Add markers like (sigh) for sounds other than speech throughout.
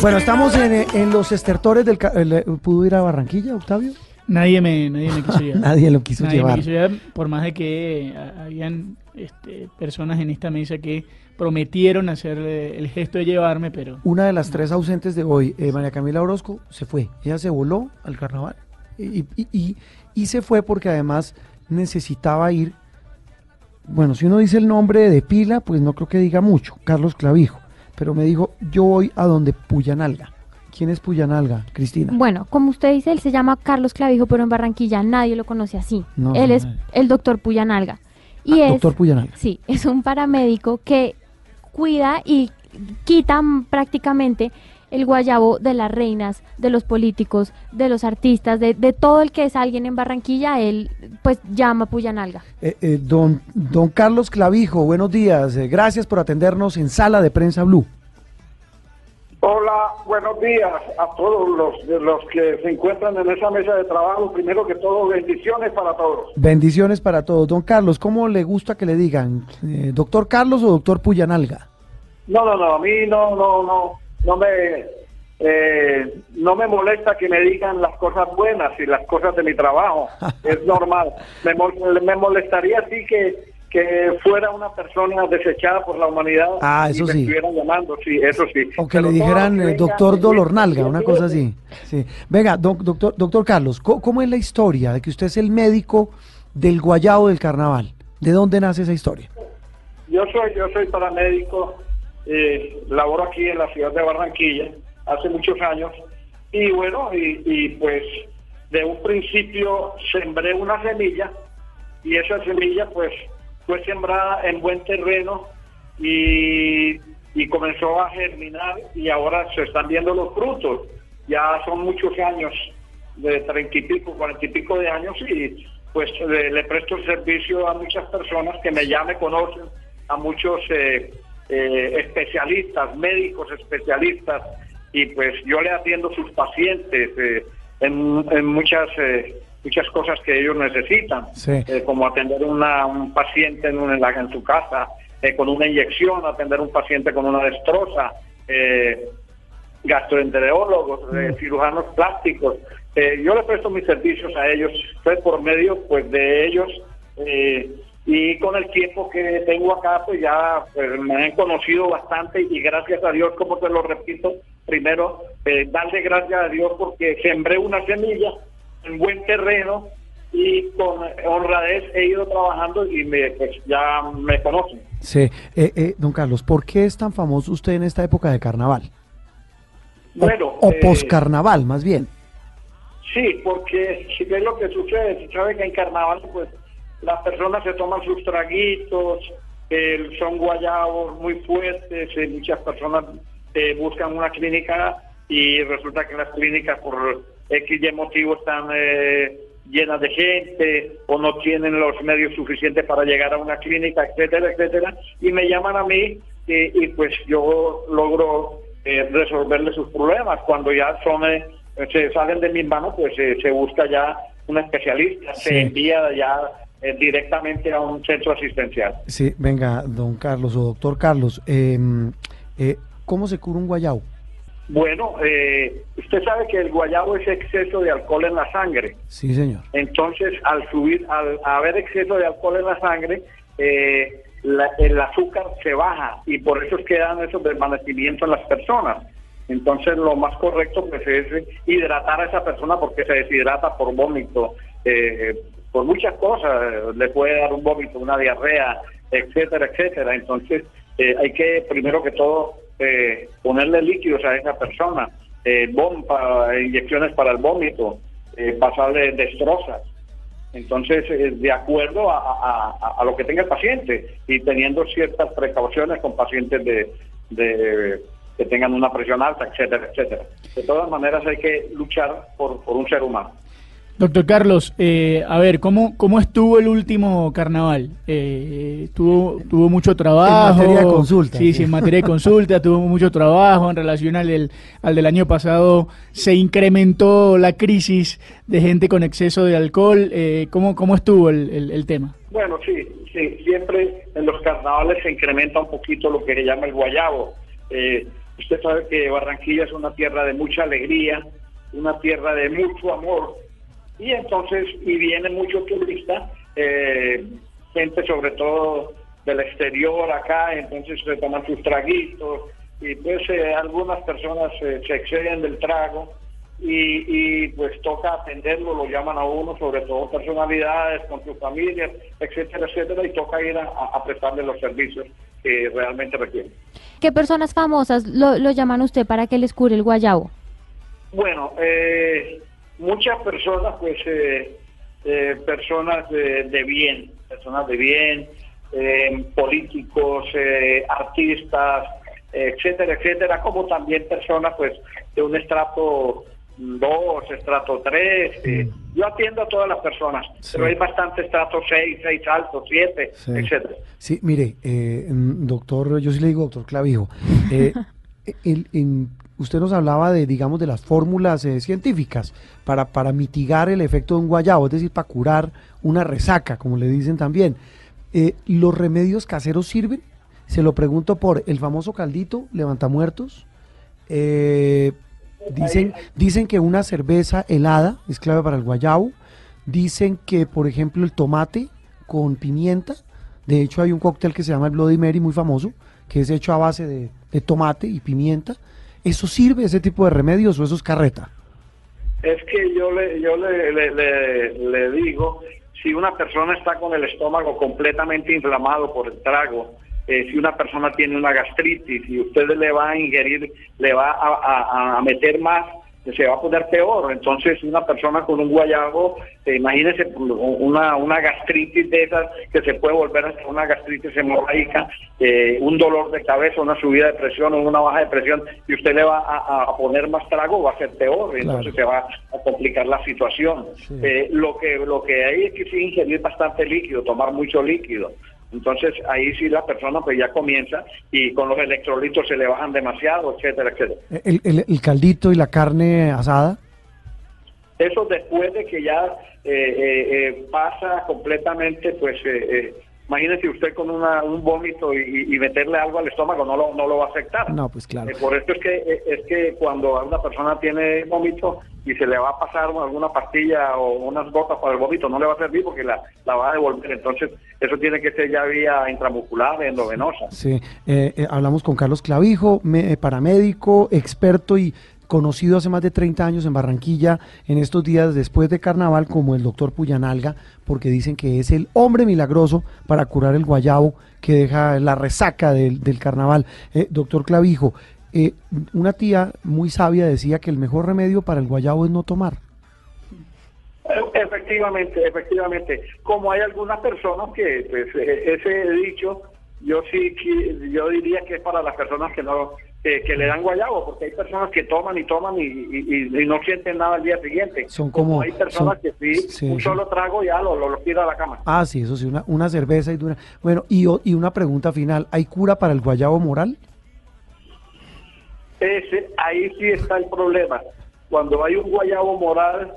Bueno, estamos en, en los estertores del... ca- el- ¿Pudo ir a Barranquilla, Octavio? Nadie me, nadie me quiso llevar. (laughs) Nadie lo quiso Nadie me llevar. quiso llevar, por más de que eh, habían este, personas en esta mesa que prometieron hacer eh, el gesto de llevarme, pero Una de las tres ausentes de hoy, eh, María Camila Orozco, se fue. Ella se voló al carnaval y, y- y- y se fue porque además necesitaba ir. Bueno, si uno dice el nombre de pila, pues no creo que diga mucho, Carlos Clavijo. Pero me dijo, yo voy a donde Puyanalga. ¿Quién es Puyanalga, Cristina? Bueno, como usted dice, él se llama Carlos Clavijo, pero en Barranquilla nadie lo conoce así. No, él no, es el doctor Puyanalga. Y Ah, es, Doctor Puyanalga. sí, es un paramédico que cuida y quita prácticamente el guayabo de las reinas, de los políticos, de los artistas, de, de todo el que es alguien en Barranquilla, él pues llama Puyanalga. Eh, eh, don, don Carlos Clavijo, buenos días. Eh, gracias por atendernos en Sala de Prensa Blue. Hola, buenos días a todos los, de los que se encuentran en esa mesa de trabajo. Primero que todo, bendiciones para todos. Bendiciones para todos. Don Carlos, ¿cómo le gusta que le digan? Eh, ¿Doctor Carlos o doctor Puyanalga? No, no, no, a mí no, no, no, no me, eh, no me molesta que me digan las cosas buenas y las cosas de mi trabajo. (laughs) es normal. Me, mol- me molestaría sí que, que fuera una persona desechada por la humanidad. Ah, y eso me sí. estuvieran llamando, sí, eso sí. O que Pero le dijeran eh, doctor de- Dolornalga, una cosa así. Sí. Venga, doc- doctor, doctor Carlos, ¿cómo, cómo es la historia de que usted es el médico del guayabo del carnaval? ¿De dónde nace esa historia? Yo soy, yo soy paramédico, eh, laboro aquí en la ciudad de Barranquilla hace muchos años y bueno, y, pues de un principio sembré una semilla y esa semilla pues fue sembrada en buen terreno y, y comenzó a germinar y ahora se están viendo los frutos. Ya son muchos años, de treinta y pico, cuarenta y pico de años y pues le, le presto el servicio a muchas personas que me ya me conocen, a muchos eh, eh, especialistas, médicos especialistas y pues yo le atiendo sus pacientes eh, en, en muchas eh, muchas cosas que ellos necesitan, Sí. eh, como atender una, un paciente en, un- en, la- en su casa eh, con una inyección, atender un paciente con una destroza, gastroenterólogos, eh, cirujanos plásticos. Yo le presto mis servicios a ellos, pues por medio pues de ellos eh, y con el tiempo que tengo acá pues ya pues, me han conocido bastante y gracias a Dios, como te lo repito, primero eh, darle gracias a Dios porque sembré una semilla en buen terreno y con honradez he ido trabajando y me, pues ya me conocen. Sí. Eh, eh, don Carlos, ¿por qué es tan famoso usted en esta época de carnaval? O- Bueno, o eh, poscarnaval, más bien. Sí, porque si ves lo que sucede, se sabe que en carnaval pues las personas se toman sus traguitos, eh, son guayabos muy fuertes, eh, muchas personas eh, buscan una clínica y resulta que las clínicas por X y motivo están eh, llenas de gente o no tienen los medios suficientes para llegar a una clínica, etcétera, etcétera, y me llaman a mí y pues yo logro eh, resolverle sus problemas. Cuando ya son eh, se salen de mis manos, pues se busca ya un especialista, Sí. se envía ya eh, directamente a un centro asistencial. Sí, venga, don Carlos o doctor Carlos, eh, eh, ¿cómo se cura un guayabo? Bueno, eh, usted sabe que el guayabo es exceso de alcohol en la sangre. Sí, señor. Entonces, al subir, al haber exceso de alcohol en la sangre, eh, la- el azúcar se baja y por eso quedan esos desvanecimientos en las personas. Entonces, lo más correcto pues, es hidratar a esa persona porque se deshidrata por vómito, eh, por muchas cosas. Le puede dar un vómito, una diarrea, etcétera, etcétera. Entonces, eh, hay que, primero que todo, eh, ponerle líquidos a esa persona, eh, bomba, inyecciones para el vómito, eh, pasarle destrozas. Entonces, eh, de acuerdo a, a- a- lo que tenga el paciente y teniendo ciertas precauciones con pacientes de, de- que tengan una presión alta, etcétera, etcétera. De todas maneras, hay que luchar por, por un ser humano. Doctor Carlos, eh, a ver, ¿cómo, ¿cómo estuvo el último carnaval? Eh, ¿tuvo, ¿Tuvo mucho trabajo? materia de consulta, Sí, sí. sí, en materia de consulta, (laughs) tuvo mucho trabajo en relación al del, al del año pasado. Se incrementó la crisis de gente con exceso de alcohol. Eh, ¿cómo, ¿Cómo estuvo el, el- el tema? Bueno, sí, sí, siempre en los carnavales se incrementa un poquito lo que se llama el guayabo. Eh, Usted sabe que Barranquilla es una tierra de mucha alegría, una tierra de mucho amor, y entonces, y viene mucho turista, eh, gente sobre todo del exterior acá, entonces se toman sus traguitos, y pues eh, algunas personas eh, se exceden del trago, y, y, pues toca atenderlo, lo llaman a uno, sobre todo personalidades con sus familias, etcétera, etcétera, y toca ir a, a prestarle los servicios que realmente requieren. ¿Qué personas famosas lo, lo llaman usted para que les cure el guayabo? Bueno, eh, muchas personas, pues, eh, eh, personas de, de, bien, personas de bien, eh, políticos, eh, artistas, etcétera, etcétera, como también personas, pues, de un estrato 2, estrato 3. Eh, yo atiendo a todas las personas, Sí. pero hay bastante estrato 6, 6 altos, 7, Sí. etcétera. Sí, mire, eh, mm, doctor, yo sí le digo doctor Clavijo, eh, (laughs) el- en- usted nos hablaba de, digamos, de las fórmulas eh, científicas para, para mitigar el efecto de un guayabo, es decir, para curar una resaca, como le dicen también. Eh, ¿Los remedios caseros sirven? Se lo pregunto por el famoso caldito, levantamuertos. Eh, dicen, dicen que una cerveza helada es clave para el guayabo. Dicen que, por ejemplo, el tomate con pimienta. De hecho, hay un cóctel que se llama el Bloody Mary, muy famoso, que es hecho a base de, de tomate y pimienta. ¿Eso sirve, ese tipo de remedios, o eso es carreta? Es que yo le, yo le, le, digo, si una persona está con el estómago completamente inflamado por el trago, eh, si una persona tiene una gastritis y usted le va a ingerir, le va a meter más, se va a poner peor. Entonces, una persona con un guayabo, eh, imagínese una, una gastritis de esas que se puede volver hasta una gastritis hemorrágica, eh, un dolor de cabeza, una subida de presión o una baja de presión, y usted le va a, a poner más trago, va a ser peor, y entonces se va a complicar la situación. Sí. Eh, lo que lo que hay es que sí ingerir bastante líquido, tomar mucho líquido. Entonces ahí sí la persona pues ya comienza y con los electrolitos se le bajan demasiado, etcétera, etcétera. El, el- el caldito y la carne asada. Eso después de que ya eh, eh, eh, pasa completamente, pues eh, eh, imagínese usted con una, un vómito y, y meterle algo al estómago, no lo, no lo va a afectar. No, pues claro. Eh, por eso es que eh, es que cuando una persona tiene vómito y se le va a pasar alguna pastilla o unas gotas para el vómito, no le va a servir porque la, la va a devolver. Entonces, eso tiene que ser ya vía intramuscular, endovenosa. Sí, eh, eh, hablamos con Carlos Clavijo, me- paramédico, experto y conocido hace más de 30 años en Barranquilla, en estos días después de carnaval, como el doctor Puyanalga, porque dicen que es el hombre milagroso para curar el guayabo que deja la resaca del, del carnaval. Eh, doctor Clavijo, eh, una tía muy sabia decía que el mejor remedio para el guayabo es no tomar. Efectivamente, efectivamente. Como hay algunas personas que pues, eh, ese dicho, yo sí yo diría que es para las personas que no que, que le dan guayabo, porque hay personas que toman y toman y, y- y- y no sienten nada al día siguiente. Son como- hay personas son- que sí, sí, un solo trago ya lo, lo, lo tira a la cama. Ah, sí, eso sí, una, una cerveza y dura. Bueno, y, y una pregunta final, ¿hay cura para el guayabo moral? Ese, ahí sí está el problema. Cuando hay un guayabo moral,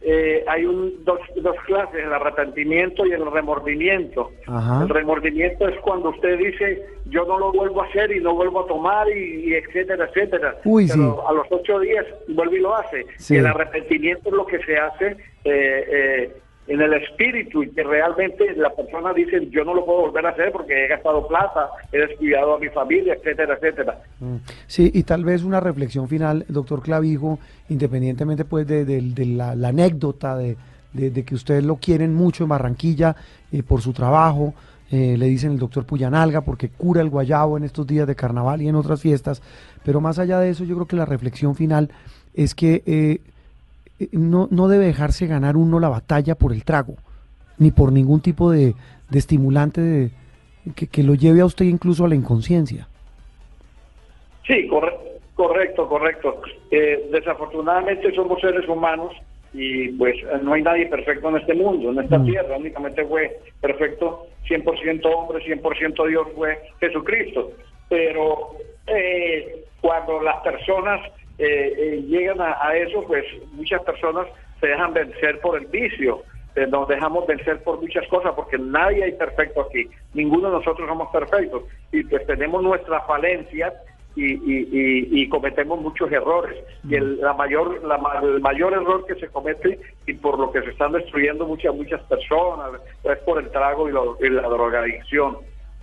eh, hay un, dos, dos clases, el arrepentimiento y el remordimiento. Ajá. El remordimiento es cuando usted dice, yo no lo vuelvo a hacer y no vuelvo a tomar y, y etcétera, etcétera. Uy, Pero sí. a los ocho días vuelve y lo hace. Sí. Y el arrepentimiento es lo que se hace eh, eh, en el espíritu y que realmente la persona dice, yo no lo puedo volver a hacer porque he gastado plata, he descuidado a mi familia, etcétera, etcétera. Mm, Sí, y tal vez una reflexión final, doctor Clavijo, independientemente pues de, de- la, anécdota de, de- que ustedes lo quieren mucho en Barranquilla eh, por su trabajo, eh, le dicen el doctor Puyanalga porque cura el guayabo en estos días de carnaval y en otras fiestas, pero más allá de eso yo creo que la reflexión final es que eh, no, no debe dejarse ganar uno la batalla por el trago, ni por ningún tipo de, de estimulante de- que, que lo lleve a usted incluso a la inconsciencia. Sí, corre- correcto, correcto. Eh, desafortunadamente somos seres humanos y pues eh, no hay nadie perfecto en este mundo, en esta Mm. tierra. Únicamente fue perfecto 100% hombre, 100% Dios fue Jesucristo. Pero eh, cuando las personas eh, eh, llegan a, eso, pues muchas personas se dejan vencer por el vicio. eh, nos dejamos vencer por muchas cosas porque nadie hay perfecto aquí, ninguno de nosotros somos perfectos y pues tenemos nuestras falencias y, y, y, cometemos muchos errores. Y el, la mayor, la, el mayor error que se comete y por lo que se están destruyendo muchas, muchas personas es por el trago y, la drogadicción.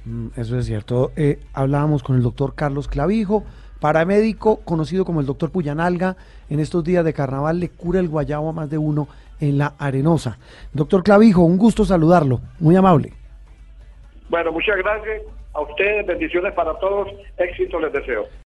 Mm, eso es cierto. Eh, hablábamos con el doctor Carlos Clavijo, paramédico conocido como el doctor Puyanalga. En estos días de carnaval le cura el guayabo a más de uno en la arenosa. Doctor Clavijo, un gusto saludarlo. Muy amable. Bueno, muchas gracias a ustedes, bendiciones para todos, éxito les deseo.